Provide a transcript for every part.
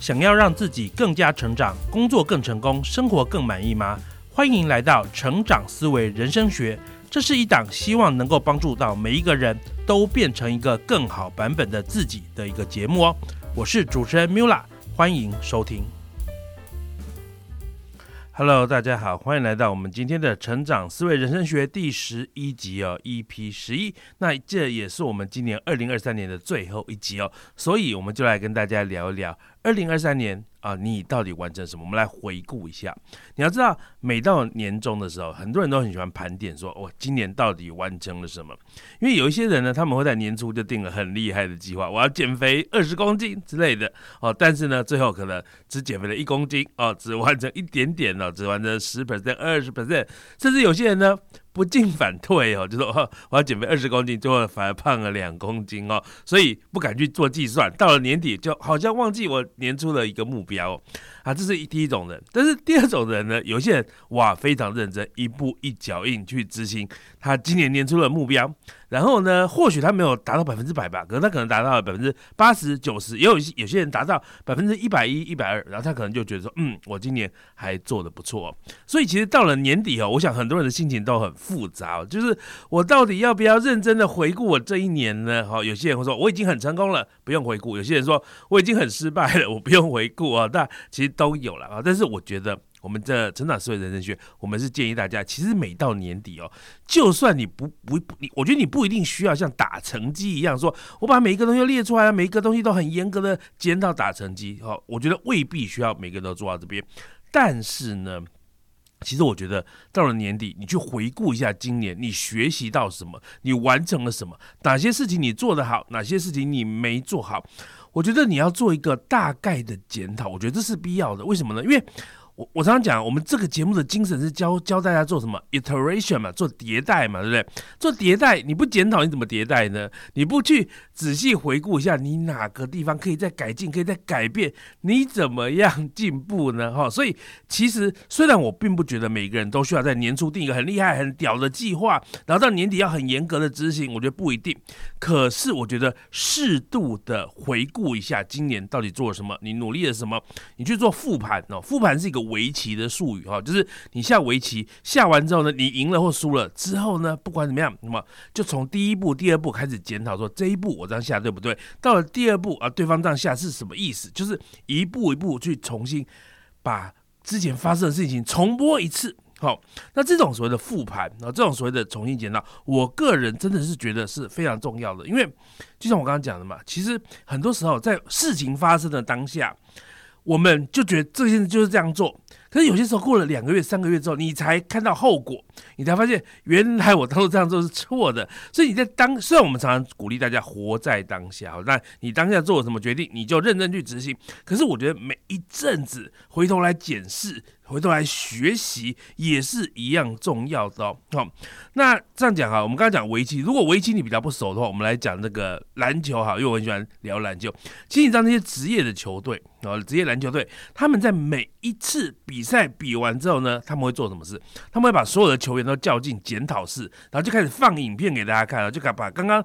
想要让自己更加成长，工作更成功，生活更满意吗？欢迎来到成长思维人生学，这是一档希望能够帮助到每一个人都变成一个更好版本的自己的一个节目哦。我是主持人 Mula，欢迎收听。Hello，大家好，欢迎来到我们今天的成长思维人生学第十一集哦，EP 十一。那这也是我们今年二零二三年的最后一集哦，所以我们就来跟大家聊一聊二零二三年。啊，你到底完成什么？我们来回顾一下。你要知道，每到年终的时候，很多人都很喜欢盘点，说我今年到底完成了什么？因为有一些人呢，他们会在年初就定了很厉害的计划，我要减肥二十公斤之类的哦。但是呢，最后可能只减肥了一公斤哦，只完成一点点哦，只完成十 percent、二十 percent，甚至有些人呢。不进反退哦，就说我要减肥二十公斤，最后反而胖了两公斤哦，所以不敢去做计算。到了年底，就好像忘记我年初的一个目标啊，这是一第一种人。但是第二种人呢，有些人哇非常认真，一步一脚印去执行他今年年初的目标。然后呢，或许他没有达到百分之百吧，可能他可能达到了百分之八十九十，也有有些人达到百分之一百一、一百二，然后他可能就觉得说，嗯，我今年还做的不错。所以其实到了年底哦，我想很多人的心情都很复杂，就是我到底要不要认真的回顾我这一年呢？哈，有些人会说我已经很成功了，不用回顾；有些人说 我已经很失败了，我不用回顾啊。但其实都有了啊，但是我觉得。我们的成长思维人生学，我们是建议大家，其实每到年底哦，就算你不不你，我觉得你不一定需要像打成绩一样，说我把每一个东西列出来，每一个东西都很严格的检讨打成绩。哦，我觉得未必需要每个都做到这边。但是呢，其实我觉得到了年底，你去回顾一下今年你学习到什么，你完成了什么，哪些事情你做得好，哪些事情你没做好，我觉得你要做一个大概的检讨，我觉得这是必要的。为什么呢？因为我我常常讲，我们这个节目的精神是教教大家做什么 iteration 嘛，做迭代嘛，对不对？做迭代，你不检讨你怎么迭代呢？你不去仔细回顾一下，你哪个地方可以再改进，可以再改变，你怎么样进步呢？哈，所以其实虽然我并不觉得每个人都需要在年初定一个很厉害、很屌的计划，然后到年底要很严格的执行，我觉得不一定。可是我觉得适度的回顾一下今年到底做了什么，你努力了什么，你去做复盘哦，复盘是一个。围棋的术语哈，就是你下围棋下完之后呢，你赢了或输了之后呢，不管怎么样，那么就从第一步、第二步开始检讨，说这一步我这样下对不对？到了第二步啊，对方这样下是什么意思？就是一步一步去重新把之前发生的事情重播一次。好，那这种所谓的复盘啊，这种所谓的重新检讨，我个人真的是觉得是非常重要的，因为就像我刚刚讲的嘛，其实很多时候在事情发生的当下。我们就觉得这件事就是这样做，可是有些时候过了两个月、三个月之后，你才看到后果，你才发现原来我当初这样做是错的。所以你在当，虽然我们常常鼓励大家活在当下，那你当下做了什么决定，你就认真去执行。可是我觉得每一阵子回头来检视。回头来学习也是一样重要的哦。好，那这样讲哈，我们刚刚讲围棋，如果围棋你比较不熟的话，我们来讲那个篮球哈，因为我很喜欢聊篮球。其实你知道那些职业的球队啊，职业篮球队，他们在每一次比赛比完之后呢，他们会做什么事？他们会把所有的球员都叫进检讨室，然后就开始放影片给大家看了，就把刚刚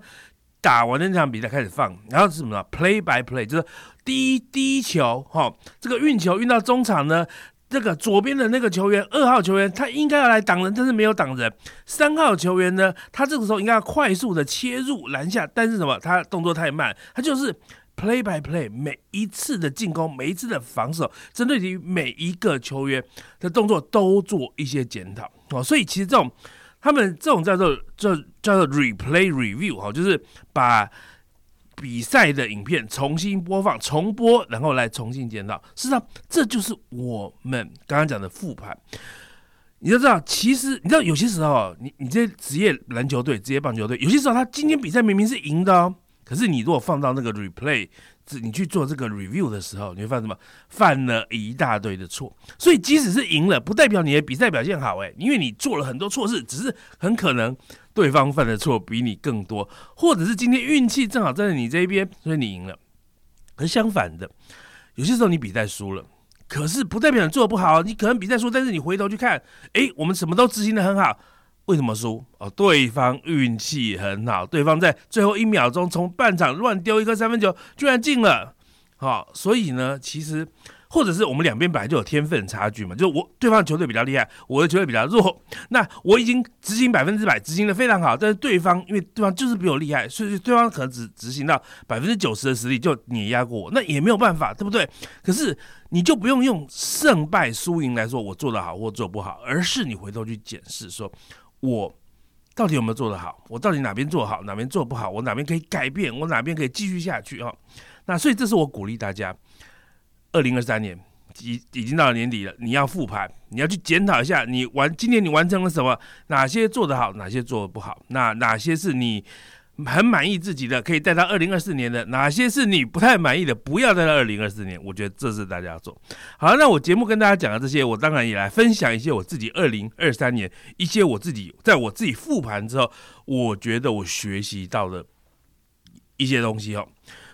打完的那场比赛开始放，然后是什么呢？Play by play，就是第一第一球哈，这个运球运到中场呢。这个左边的那个球员，二号球员，他应该要来挡人，但是没有挡人。三号球员呢，他这个时候应该要快速的切入篮下，但是什么？他动作太慢，他就是 play by play，每一次的进攻，每一次的防守，针对于每一个球员的动作都做一些检讨哦。所以其实这种他们这种叫做叫叫做 replay review 哈，就是把。比赛的影片重新播放、重播，然后来重新检讨。事实上，这就是我们刚刚讲的复盘。你要知道，其实你知道，有些时候，你你这职业篮球队、职业棒球队，有些时候他今天比赛明明是赢的哦，可是你如果放到那个 replay。你去做这个 review 的时候，你会犯什么？犯了一大堆的错。所以即使是赢了，不代表你的比赛表现好，哎，因为你做了很多错事，只是很可能对方犯的错比你更多，或者是今天运气正好站在你这一边，所以你赢了。而相反的，有些时候你比赛输了，可是不代表你做的不好，你可能比赛输，但是你回头去看，哎，我们什么都执行的很好。为什么输？哦，对方运气很好，对方在最后一秒钟从半场乱丢一颗三分球，居然进了。好，所以呢，其实。或者是我们两边本来就有天分差距嘛，就我对方球队比较厉害，我的球队比较弱，那我已经执行百分之百，执行的非常好，但是对方因为对方就是比我厉害，所以对方可能只执行到百分之九十的实力就碾压过我，那也没有办法，对不对？可是你就不用用胜败输赢来说我做得好或做不好，而是你回头去检视，说我到底有没有做得好，我到底哪边做好，哪边做不好，我哪边可以改变，我哪边可以继续下去啊？那所以这是我鼓励大家。二零二三年已已经到了年底了，你要复盘，你要去检讨一下，你完今年你完成了什么？哪些做得好，哪些做的不好？那哪些是你很满意自己的，可以带到二零二四年的？哪些是你不太满意的，不要带到二零二四年？我觉得这是大家做好。那我节目跟大家讲的这些，我当然也来分享一些我自己二零二三年一些我自己在我自己复盘之后，我觉得我学习到的一些东西哦。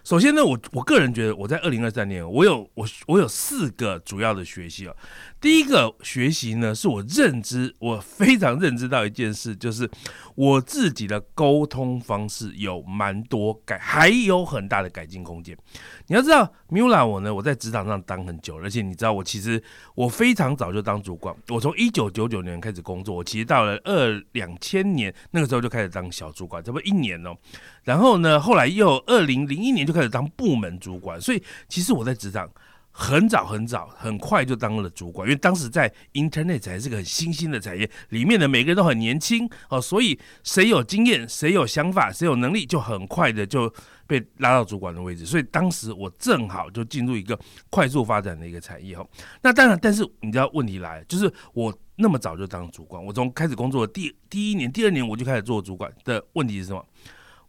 首先呢，我我个人觉得，我在二零二三年，我有我我有四个主要的学习哦。第一个学习呢，是我认知，我非常认知到一件事，就是我自己的沟通方式有蛮多改，还有很大的改进空间。你要知道，Mula 我呢，我在职场上当很久，而且你知道，我其实我非常早就当主管，我从一九九九年开始工作，我其实到了二两千年那个时候就开始当小主管，这不一年哦。然后呢，后来又二零零一年就开始当部门主管，所以其实我在职场。很早很早，很快就当了主管，因为当时在 Internet 还是个很新兴的产业，里面的每个人都很年轻哦，所以谁有经验，谁有想法，谁有能力，就很快的就被拉到主管的位置。所以当时我正好就进入一个快速发展的一个产业哦。那当然，但是你知道问题来，就是我那么早就当主管，我从开始工作的第第一年、第二年我就开始做主管的问题是什么？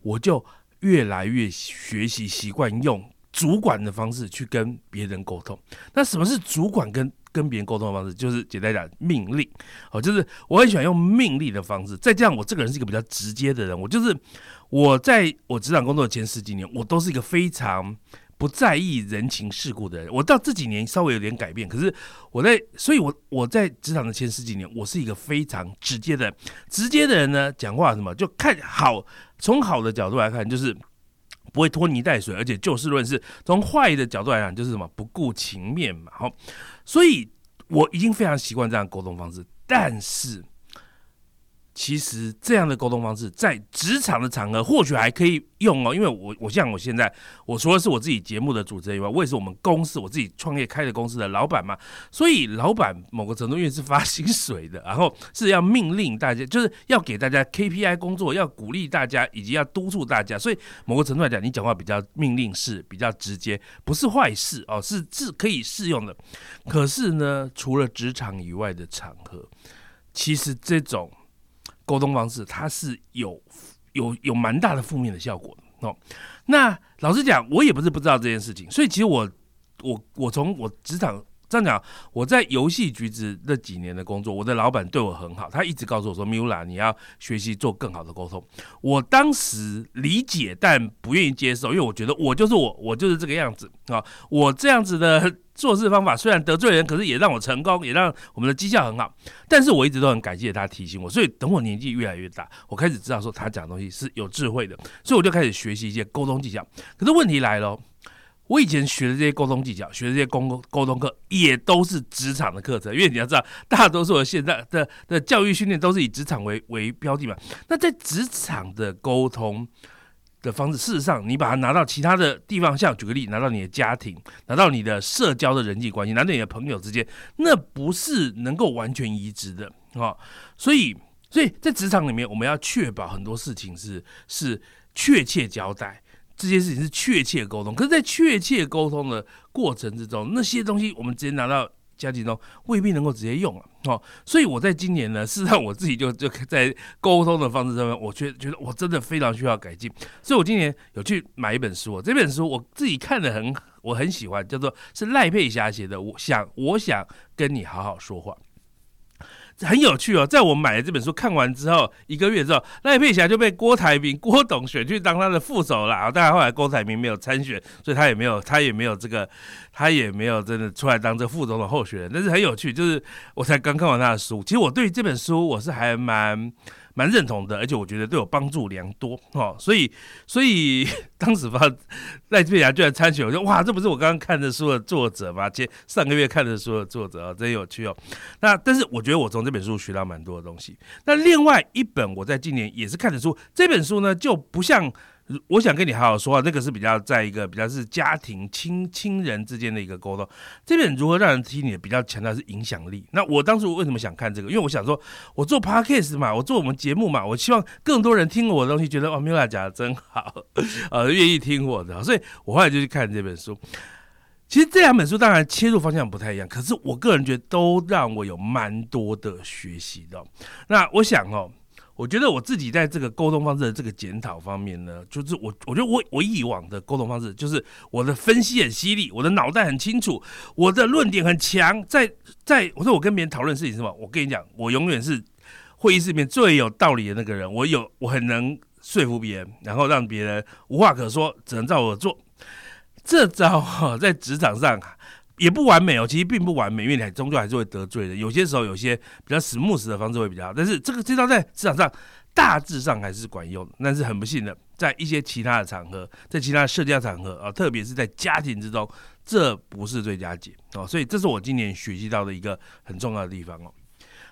我就越来越学习习惯用。主管的方式去跟别人沟通，那什么是主管跟跟别人沟通的方式？就是简单讲，命令哦，就是我很喜欢用命令的方式。再这样，我这个人是一个比较直接的人，我就是我在我职场工作的前十几年，我都是一个非常不在意人情世故的人。我到这几年稍微有点改变，可是我在，所以我我在职场的前十几年，我是一个非常直接的，直接的人呢，讲话什么就看好，从好的角度来看，就是。不会拖泥带水，而且就事论事。从坏的角度来讲，就是什么不顾情面嘛。好，所以我已经非常习惯这样沟通方式。但是，其实这样的沟通方式在职场的场合或许还可以。用哦，因为我我像我现在，我除了是我自己节目的主持人以外，我也是我们公司我自己创业开的公司的老板嘛。所以老板某个程度因为是发 薪水的，然后是要命令大家，就是要给大家 KPI 工作，要鼓励大家，以及要督促大家。所以某个程度来讲，你讲话比较命令式，比较直接，不是坏事哦，是是可以适用的。可是呢，除了职场以外的场合，其实这种沟通方式它是有。有有蛮大的负面的效果哦。那老实讲，我也不是不知道这件事情，所以其实我我我从我职场这样讲，我在游戏局子那几年的工作，我的老板对我很好，他一直告诉我说：“Mula，你要学习做更好的沟通。”我当时理解，但不愿意接受，因为我觉得我就是我，我就是这个样子啊，我这样子的。做事方法虽然得罪人，可是也让我成功，也让我们的绩效很好。但是我一直都很感谢他提醒我，所以等我年纪越来越大，我开始知道说他讲的东西是有智慧的，所以我就开始学习一些沟通技巧。可是问题来了，我以前学的这些沟通技巧，学的这些沟沟通课，也都是职场的课程，因为你要知道，大多数的现在的的教育训练都是以职场为为标的嘛。那在职场的沟通。的方式，事实上，你把它拿到其他的地方，像举个例，拿到你的家庭，拿到你的社交的人际关系，拿到你的朋友之间，那不是能够完全移植的啊。所以，所以在职场里面，我们要确保很多事情是是确切交代，这些事情是确切沟通。可是，在确切沟通的过程之中，那些东西我们直接拿到。家庭中未必能够直接用啊，哦，所以我在今年呢，事实上我自己就就在沟通的方式上面，我觉觉得我真的非常需要改进，所以我今年有去买一本书，这本书我自己看的很，我很喜欢，叫做是赖佩霞写的，我想我想跟你好好说话。很有趣哦，在我买了这本书看完之后，一个月之后，赖佩霞就被郭台铭郭董选去当他的副手了啊！当然后来郭台铭没有参选，所以他也没有他也没有这个，他也没有真的出来当这副总统候选人。但是很有趣，就是我才刚看完他的书，其实我对这本书我是还蛮蛮认同的，而且我觉得对我帮助良多哦。所以，所以 当时吧赖佩霞居然参选，我说哇，这不是我刚刚看的书的作者吗？前上个月看的书的作者啊，真有趣哦。那但是我觉得我从这本书学到蛮多的东西。那另外一本我在今年也是看的书，这本书呢就不像。我想跟你好好说话，那个是比较在一个比较是家庭亲亲人之间的一个沟通。这边如何让人听你的，比较强调是影响力。那我当初为什么想看这个？因为我想说，我做 podcast 嘛，我做我们节目嘛，我希望更多人听我的东西，觉得哇，米拉讲的真好，呃，愿意听我的，所以我后来就去看这本书。其实这两本书当然切入方向不太一样，可是我个人觉得都让我有蛮多的学习的。那我想哦。我觉得我自己在这个沟通方式的这个检讨方面呢，就是我我觉得我我以往的沟通方式，就是我的分析很犀利，我的脑袋很清楚，我的论点很强。在在我说我跟别人讨论事情什么，我跟你讲，我永远是会议室里面最有道理的那个人。我有我很能说服别人，然后让别人无话可说，只能照我做。这招哈，在职场上。也不完美哦，其实并不完美，因为你终究还是会得罪的。有些时候有些比较死木死的方式会比较好，但是这个这招在市场上大致上还是管用。但是很不幸的，在一些其他的场合，在其他社交场合啊，特别是在家庭之中，这不是最佳解哦。所以这是我今年学习到的一个很重要的地方哦。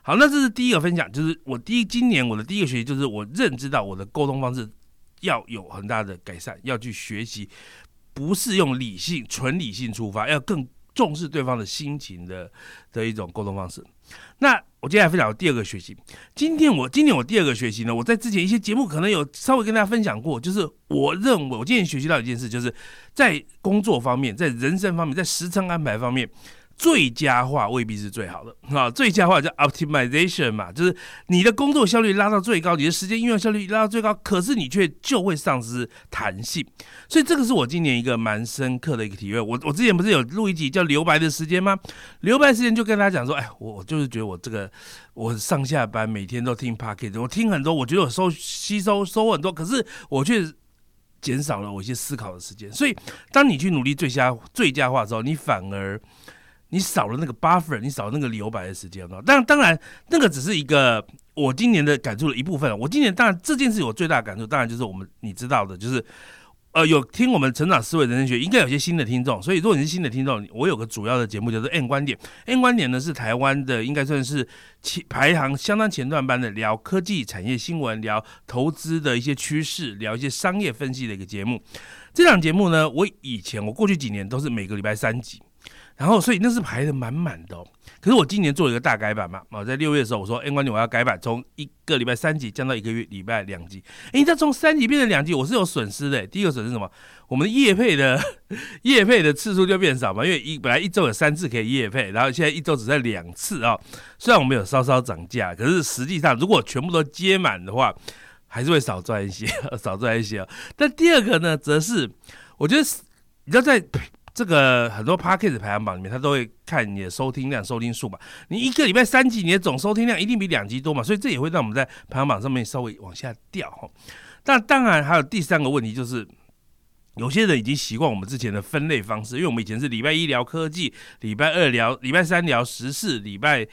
好，那这是第一个分享，就是我第一今年我的第一个学习就是我认知到我的沟通方式要有很大的改善，要去学习，不是用理性纯理性出发，要更。重视对方的心情的的一种沟通方式。那我接下来分享第二个学习。今天我今天我第二个学习呢，我在之前一些节目可能有稍微跟大家分享过，就是我认为我今天学习到一件事，就是在工作方面，在人生方面，在时程安排方面。最佳化未必是最好的 啊，最佳化叫 optimization 嘛，就是你的工作效率拉到最高，你的时间运用效率拉到最高，可是你却就会丧失弹性，所以这个是我今年一个蛮深刻的一个体会。我我之前不是有录一集叫留白的时间吗？留白时间就跟大家讲说，哎，我我就是觉得我这个我上下班每天都听 p o c k e t 我听很多，我觉得我收吸收收很多，可是我却减少了我一些思考的时间。所以当你去努力最佳最佳化之后，你反而你少了那个 buffer，你少了那个留白的时间了。但当然，那个只是一个我今年的感触的一部分。我今年当然这件事我最大的感触，当然就是我们你知道的，就是呃有听我们成长思维人生学，应该有些新的听众。所以如果你是新的听众，我有个主要的节目叫做 N 观点。N 观点呢是台湾的，应该算是前排行相当前段班的，聊科技产业新闻，聊投资的一些趋势，聊一些商业分析的一个节目。这档节目呢，我以前我过去几年都是每个礼拜三集。然后，所以那是排的满满的哦。可是我今年做了一个大改版嘛，啊，在六月的时候，我说 N 观点我要改版，从一个礼拜三集降到一个月礼拜两集。哎，你知道从三集变成两集，我是有损失的。第一个损失什么？我们的夜配的 夜配的次数就变少嘛，因为一本来一周有三次可以夜配，然后现在一周只剩两次啊。虽然我们有稍稍涨价，可是实际上如果全部都接满的话，还是会少赚一些，少赚一些。但第二个呢，则是我觉得你知道在。这个很多 p a c k e t 排行榜里面，他都会看你的收听量、收听数嘛。你一个礼拜三集，你的总收听量一定比两集多嘛，所以这也会让我们在排行榜上面稍微往下掉哈。但当然还有第三个问题，就是有些人已经习惯我们之前的分类方式，因为我们以前是礼拜一聊科技，礼拜二聊，礼拜三聊时事，礼拜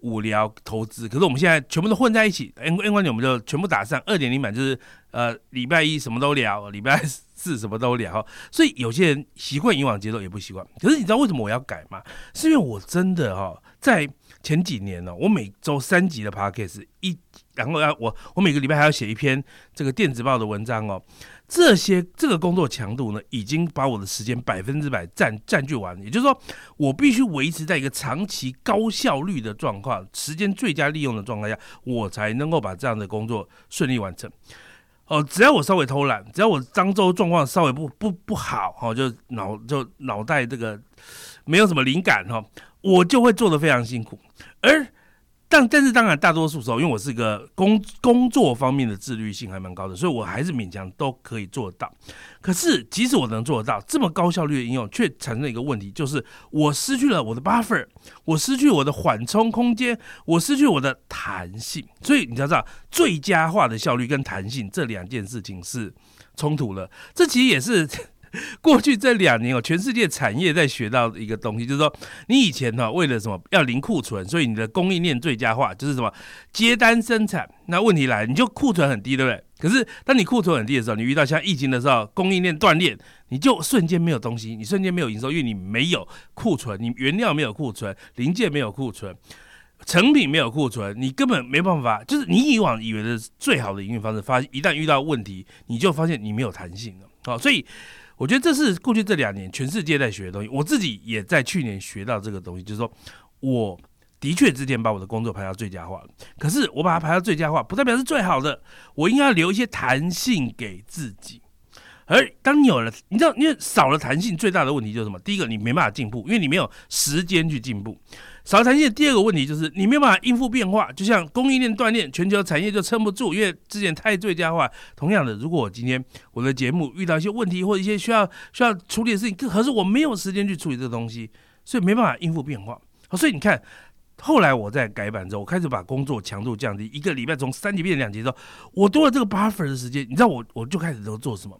五聊投资。可是我们现在全部都混在一起，N N 观点我们就全部打上二点零版，就是呃礼拜一什么都聊，礼拜。是什么都聊，所以有些人习惯以往节奏也不习惯。可是你知道为什么我要改吗？是因为我真的哈，在前几年呢，我每周三集的 podcast 一，然后要我我每个礼拜还要写一篇这个电子报的文章哦。这些这个工作强度呢，已经把我的时间百分之百占占据完。也就是说，我必须维持在一个长期高效率的状况，时间最佳利用的状态下，我才能够把这样的工作顺利完成。哦，只要我稍微偷懒，只要我漳州状况稍微不不不好，哦，就脑就脑袋这个没有什么灵感，哈，我就会做的非常辛苦，而。但但是当然，大多数时候，因为我是一个工工作方面的自律性还蛮高的，所以我还是勉强都可以做到。可是，即使我能做得到这么高效率的应用，却产生了一个问题，就是我失去了我的 buffer，我失去我的缓冲空间，我失去我的弹性。所以你知道，最佳化的效率跟弹性这两件事情是冲突了。这其实也是 过去这两年哦，全世界产业在学到一个东西，就是说，你以前呢为了什么要零库存，所以你的供应链最佳化，就是什么接单生产。那问题来，你就库存很低，对不对？可是当你库存很低的时候，你遇到像疫情的时候，供应链断裂，你就瞬间没有东西，你瞬间没有营收，因为你没有库存，你原料没有库存，零件没有库存。成品没有库存，你根本没办法。就是你以往以为的最好的营运方式，发一旦遇到问题，你就发现你没有弹性了。好，所以我觉得这是过去这两年全世界在学的东西。我自己也在去年学到这个东西，就是说，我的确之前把我的工作排到最佳化。可是我把它排到最佳化，不代表是最好的。我应该留一些弹性给自己。而当你有了，你知道，因为少了弹性，最大的问题就是什么？第一个，你没办法进步，因为你没有时间去进步。少了弹性第二个问题就是你没有办法应付变化，就像供应链断裂，全球产业就撑不住，因为之前太最佳化。同样的，如果我今天我的节目遇到一些问题或一些需要需要处理的事情，可是我没有时间去处理这个东西，所以没办法应付变化。所以你看，后来我在改版之后，我开始把工作强度降低，一个礼拜从三级变两级之后，我多了这个 buffer 的时间，你知道我我就开始都做什么？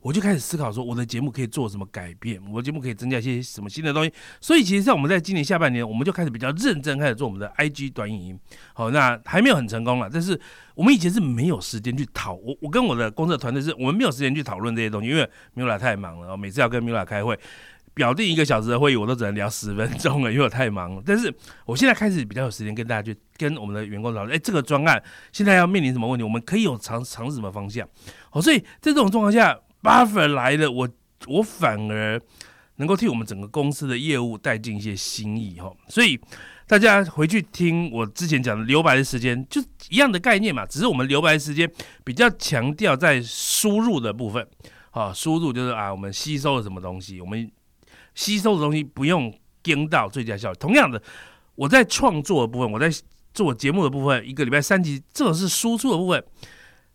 我就开始思考说，我的节目可以做什么改变？我的节目可以增加一些什么新的东西？所以，其实，在我们在今年下半年，我们就开始比较认真开始做我们的 IG 短影音。好，那还没有很成功了，但是我们以前是没有时间去讨。我我跟我的工作团队是我们没有时间去讨论这些东西，因为 Mila 太忙了。每次要跟 Mila 开会，表定一个小时的会议，我都只能聊十分钟了，因为我太忙了。但是我现在开始比较有时间跟大家去跟我们的员工讨论，哎，这个专案现在要面临什么问题？我们可以有尝尝试什么方向？好，所以在这种状况下。Buffer 来了，我我反而能够替我们整个公司的业务带进一些新意哈，所以大家回去听我之前讲的留白的时间，就一样的概念嘛，只是我们留白时间比较强调在输入的部分，好，输入就是啊，我们吸收了什么东西，我们吸收的东西不用跟到最佳效率。同样的，我在创作的部分，我在做节目的部分，一个礼拜三集，这种是输出的部分。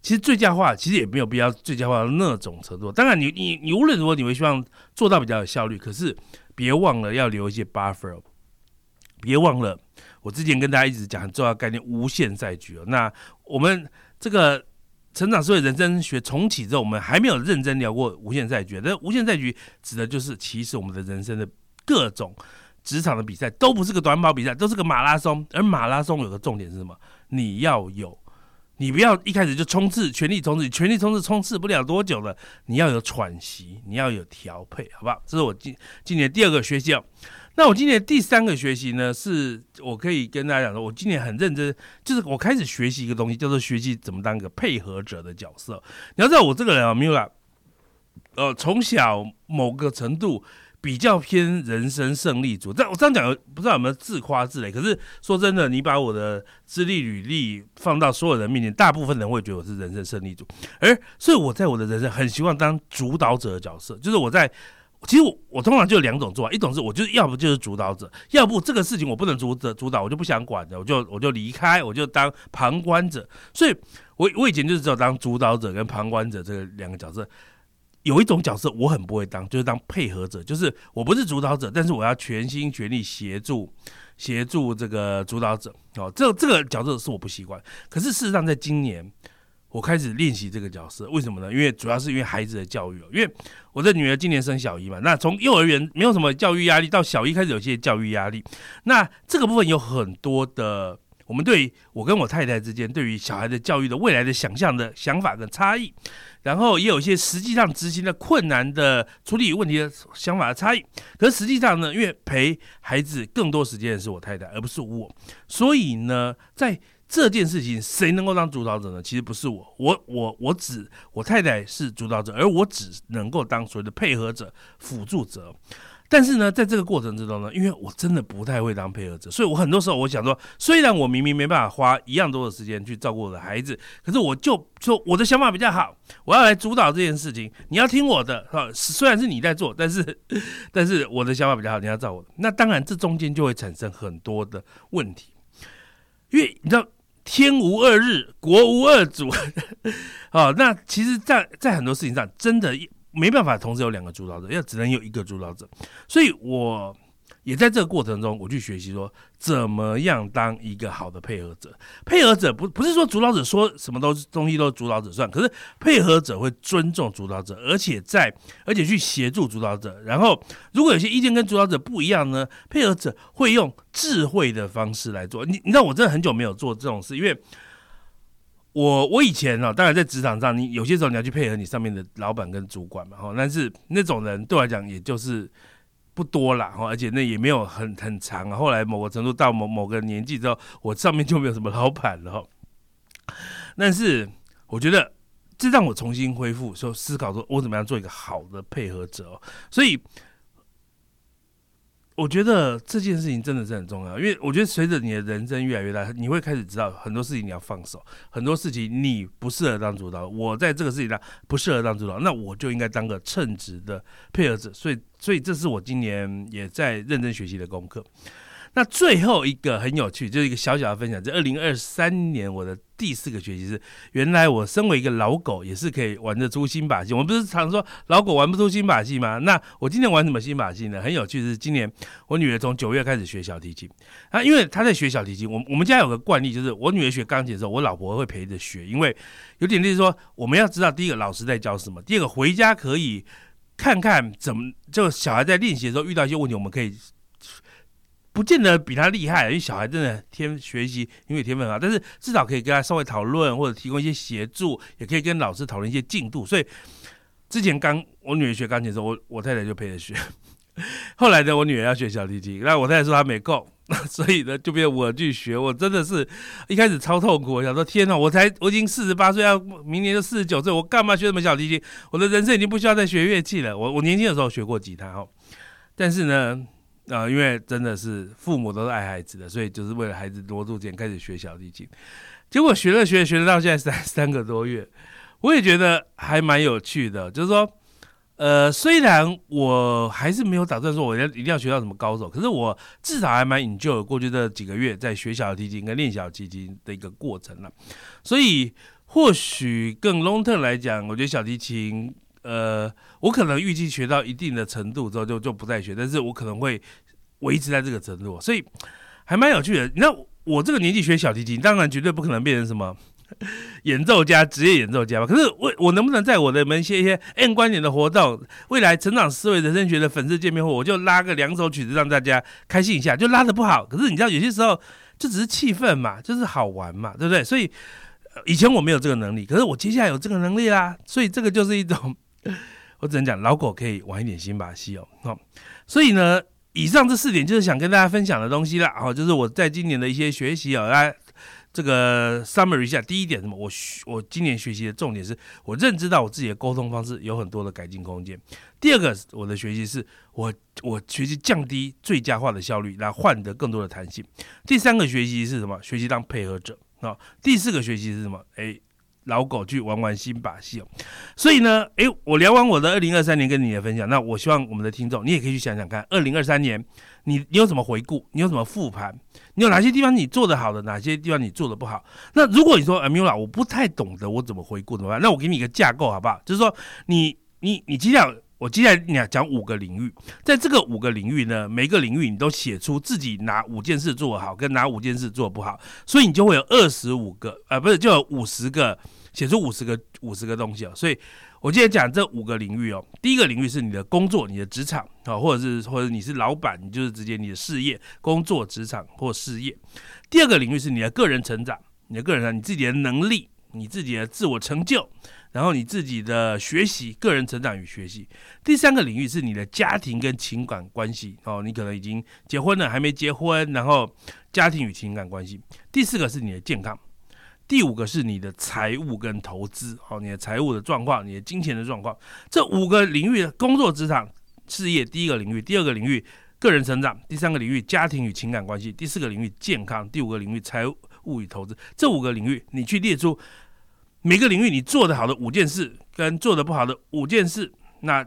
其实最佳化其实也没有必要最佳化到那种程度。当然，你你你无论如何，你会希望做到比较有效率。可是别忘了要留一些 buffer，别忘了我之前跟大家一直讲很重要概念——无限赛局哦。那我们这个成长社会人生学重启之后，我们还没有认真聊过无限赛局。那无限赛局指的就是，其实我们的人生的各种职场的比赛都不是个短跑比赛，都是个马拉松。而马拉松有个重点是什么？你要有。你不要一开始就冲刺，全力冲刺，全力冲刺冲刺不了多久了。你要有喘息，你要有调配，好不好？这是我今今年第二个学习。那我今年第三个学习呢，是我可以跟大家讲说，我今年很认真，就是我开始学习一个东西，叫做学习怎么当一个配合者的角色。你要知道，我这个人啊，没有啦，呃，从小某个程度。比较偏人生胜利组，但我这样讲不知道有没有自夸自擂。可是说真的，你把我的资历履历放到所有人面前，大部分人会觉得我是人生胜利组。而所以我在我的人生很希望当主导者的角色，就是我在其实我我通常就有两种做法，一种是我就是要不就是主导者，要不这个事情我不能主主导，我就不想管的，我就我就离开，我就当旁观者。所以我我以前就是只有当主导者跟旁观者这两个角色。有一种角色我很不会当，就是当配合者，就是我不是主导者，但是我要全心全力协助协助这个主导者。哦，这这个角色是我不习惯。可是事实上，在今年我开始练习这个角色，为什么呢？因为主要是因为孩子的教育因为我的女儿今年升小一嘛，那从幼儿园没有什么教育压力，到小一开始有些教育压力。那这个部分有很多的，我们对我跟我太太之间对于小孩的教育的未来的想象的想法跟差异。然后也有一些实际上执行的困难的处理问题的想法的差异，可实际上呢，因为陪孩子更多时间的是我太太，而不是我，所以呢，在这件事情谁能够当主导者呢？其实不是我，我我我只我太太是主导者，而我只能够当所谓的配合者、辅助者。但是呢，在这个过程之中呢，因为我真的不太会当配合者，所以我很多时候我想说，虽然我明明没办法花一样多的时间去照顾我的孩子，可是我就说我的想法比较好，我要来主导这件事情，你要听我的，哈，虽然是你在做，但是 但是我的想法比较好，你要照我的。那当然，这中间就会产生很多的问题，因为你知道天无二日，国无二主，哦，那其实，在在很多事情上，真的。没办法同时有两个主导者，要只能有一个主导者。所以我也在这个过程中，我去学习说怎么样当一个好的配合者。配合者不不是说主导者说什么都东西都主导者算，可是配合者会尊重主导者，而且在而且去协助主导者。然后如果有些意见跟主导者不一样呢，配合者会用智慧的方式来做。你你知道我真的很久没有做这种事，因为我我以前呢，当然在职场上，你有些时候你要去配合你上面的老板跟主管嘛，哈，但是那种人对我来讲也就是。不多啦，而且那也没有很很长。后来某个程度到某某个年纪之后，我上面就没有什么老板了哈。但是我觉得这让我重新恢复，说思考说我怎么样做一个好的配合者哦。所以。我觉得这件事情真的是很重要，因为我觉得随着你的人生越来越大，你会开始知道很多事情你要放手，很多事情你不适合当主导。我在这个事情上不适合当主导，那我就应该当个称职的配合者。所以，所以这是我今年也在认真学习的功课。那最后一个很有趣，就是一个小小的分享。这二零二三年我的第四个学习是，原来我身为一个老狗，也是可以玩得出新把戏。我们不是常说老狗玩不出新把戏吗？那我今年玩什么新把戏呢？很有趣，是今年我女儿从九月开始学小提琴啊，因为她在学小提琴。我我们家有个惯例，就是我女儿学钢琴的时候，我老婆会陪着学，因为有点就是说，我们要知道第一个老师在教什么，第二个回家可以看看怎么，就小孩在练习的时候遇到一些问题，我们可以。不见得比他厉害，因为小孩真的天学习，因为天分好，但是至少可以跟他稍微讨论，或者提供一些协助，也可以跟老师讨论一些进度。所以之前刚我女儿学钢琴的时候，我我太太就陪着学。后来呢，我女儿要学小提琴，那我太太说她没空，所以呢就变我去学。我真的是一开始超痛苦，我想说天哪，我才我已经四十八岁，要明年就四十九岁，我干嘛学什么小提琴？我的人生已经不需要再学乐器了。我我年轻的时候学过吉他哦，但是呢。啊，因为真的是父母都是爱孩子的，所以就是为了孩子多住钱开始学小提琴，结果学了学学了到现在三三个多月，我也觉得还蛮有趣的。就是说，呃，虽然我还是没有打算说我要一定要学到什么高手，可是我至少还蛮 enjoy 过去这几个月在学小提琴跟练小提琴的一个过程了。所以或许更 long term 来讲，我觉得小提琴。呃，我可能预计学到一定的程度之后就就不再学，但是我可能会维持在这个程度，所以还蛮有趣的。那我这个年纪学小提琴，当然绝对不可能变成什么 演奏家、职业演奏家吧。可是我我能不能在我的门些一些 N 观点的活动，未来成长思维人生学的粉丝见面会，我就拉个两首曲子让大家开心一下，就拉的不好。可是你知道有些时候就只是气氛嘛，就是好玩嘛，对不对？所以以前我没有这个能力，可是我接下来有这个能力啦，所以这个就是一种。我只能讲老狗可以玩一点新把戏哦，好，所以呢，以上这四点就是想跟大家分享的东西啦，好，就是我在今年的一些学习啊，来这个 summary 一下。第一点什么？我我今年学习的重点是我认知到我自己的沟通方式有很多的改进空间。第二个我的学习是我我学习降低最佳化的效率，来换得更多的弹性。第三个学习是什么？学习当配合者啊。第四个学习是什么？哎。老狗去玩玩新把戏哦，所以呢，诶，我聊完我的二零二三年跟你的分享，那我希望我们的听众，你也可以去想想看，二零二三年你你有什么回顾，你有什么复盘，你有哪些地方你做得好的，哪些地方你做得不好？那如果你说啊，米拉，我不太懂得我怎么回顾怎么办？那我给你一个架构好不好？就是说，你你你尽量。我接下来你要讲五个领域，在这个五个领域呢，每个领域你都写出自己哪五件事做好，跟哪五件事做不好，所以你就会有二十五个，呃，不是，就有五十个，写出五十个五十个东西哦。所以我今天讲这五个领域哦，第一个领域是你的工作、你的职场啊，或者是或者你是老板，你就是直接你的事业、工作、职场或事业。第二个领域是你的个人成长，你的个人你自己的能力，你自己的自我成就。然后你自己的学习、个人成长与学习，第三个领域是你的家庭跟情感关系哦，你可能已经结婚了，还没结婚，然后家庭与情感关系。第四个是你的健康，第五个是你的财务跟投资哦，你的财务的状况，你的金钱的状况。这五个领域：工作、职场、事业，第一个领域；第二个领域，个人成长；第三个领域，家庭与情感关系；第四个领域，健康；第五个领域，财务与投资。这五个领域，你去列出。每个领域你做的好的五件事，跟做的不好的五件事，那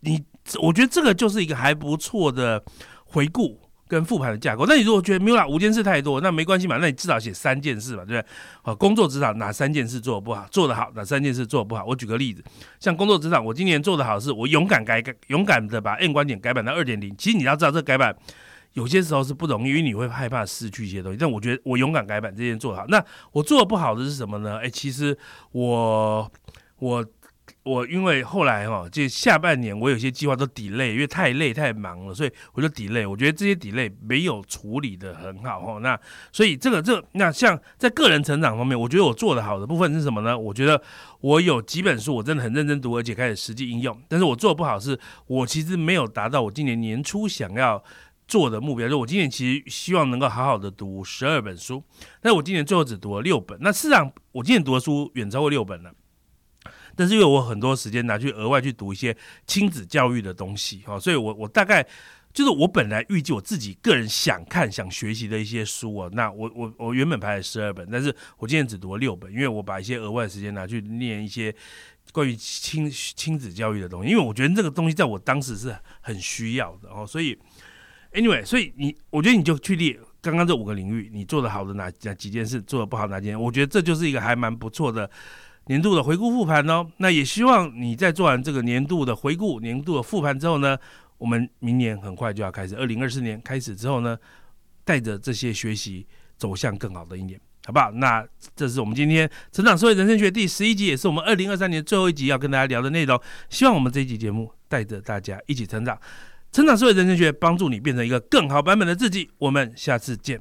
你我觉得这个就是一个还不错的回顾跟复盘的架构。那你如果觉得没有啦，五件事太多，那没关系嘛，那你至少写三件事嘛，对不对？好，工作职场哪三件事做的不好，做得好，哪三件事做的不好？我举个例子，像工作职场，我今年做的好是，我勇敢改改，勇敢的把 N 观点改版到二点零。其实你要知道，这改版有些时候是不容易，因为你会害怕失去一些东西。但我觉得我勇敢改版这件做得好。那我做的不好的是什么呢？哎，其实我我。我因为后来哈，就下半年我有些计划都抵累，因为太累太忙了，所以我就抵累。我觉得这些抵累没有处理的很好哈。那所以这个这那像在个人成长方面，我觉得我做的好的部分是什么呢？我觉得我有几本书我真的很认真读，而且开始实际应用。但是我做的不好是，我其实没有达到我今年年初想要做的目标。就我今年其实希望能够好好的读十二本书，但是我今年最后只读了六本。那事实上，我今年读的书远超过六本了。但是因为我很多时间拿去额外去读一些亲子教育的东西，哈，所以我我大概就是我本来预计我自己个人想看想学习的一些书啊，那我我我原本排了十二本，但是我今天只读了六本，因为我把一些额外的时间拿去念一些关于亲亲子教育的东西，因为我觉得这个东西在我当时是很需要的哦，所以 anyway，所以你我觉得你就去列刚刚这五个领域，你做的好的哪哪几件事，做的不好哪件，我觉得这就是一个还蛮不错的。年度的回顾复盘哦，那也希望你在做完这个年度的回顾、年度的复盘之后呢，我们明年很快就要开始，二零二四年开始之后呢，带着这些学习走向更好的一年，好不好？那这是我们今天成长社会人生学第十一集，也是我们二零二三年最后一集要跟大家聊的内容。希望我们这一集节目带着大家一起成长，成长思维人生学帮助你变成一个更好版本的自己。我们下次见。